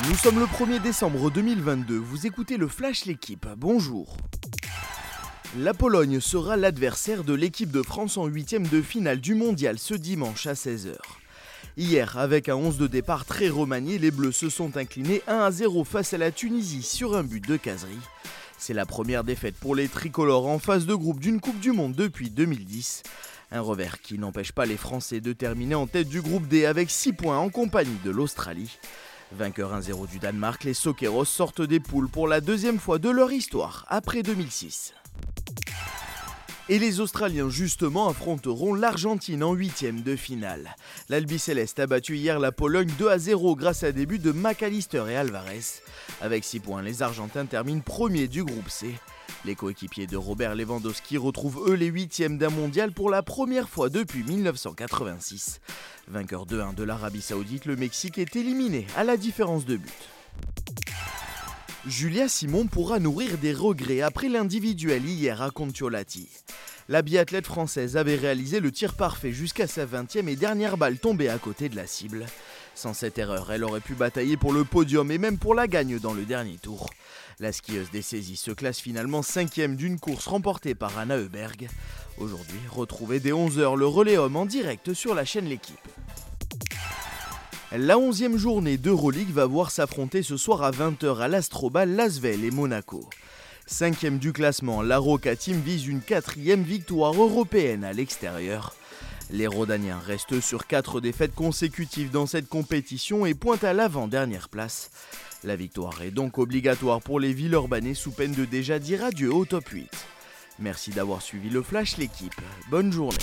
Nous sommes le 1er décembre 2022, vous écoutez le Flash L'équipe, bonjour. La Pologne sera l'adversaire de l'équipe de France en huitième de finale du mondial ce dimanche à 16h. Hier, avec un 11 de départ très remanié, les Bleus se sont inclinés 1 à 0 face à la Tunisie sur un but de caserie. C'est la première défaite pour les tricolores en phase de groupe d'une Coupe du Monde depuis 2010. Un revers qui n'empêche pas les Français de terminer en tête du groupe D avec 6 points en compagnie de l'Australie. Vainqueur 1-0 du Danemark, les Soqueros sortent des poules pour la deuxième fois de leur histoire après 2006. Et les Australiens justement affronteront l'Argentine en huitième de finale. L'Albi Céleste a battu hier la Pologne 2 à 0 grâce à des buts de McAllister et Alvarez. Avec 6 points, les Argentins terminent premiers du groupe C. Les coéquipiers de Robert Lewandowski retrouvent eux les huitièmes d'un mondial pour la première fois depuis 1986. Vainqueur 2-1 de l'Arabie Saoudite, le Mexique est éliminé à la différence de but. Julia Simon pourra nourrir des regrets après l'individuel hier à Contiolati. La biathlète française avait réalisé le tir parfait jusqu'à sa 20e et dernière balle tombée à côté de la cible. Sans cette erreur, elle aurait pu batailler pour le podium et même pour la gagne dans le dernier tour. La skieuse des saisies se classe finalement 5 d'une course remportée par Anna Heuberg. Aujourd'hui, retrouvez dès 11h le relais homme en direct sur la chaîne L'équipe. La 11e journée d'Euroleague va voir s'affronter ce soir à 20h à l'Astrobal Lasvel et Monaco. Cinquième du classement, la Roca Team vise une quatrième victoire européenne à l'extérieur. Les Rodaniens restent sur quatre défaites consécutives dans cette compétition et pointent à l'avant-dernière place. La victoire est donc obligatoire pour les Villeurbanais sous peine de déjà dire adieu au top 8. Merci d'avoir suivi le Flash l'équipe. Bonne journée.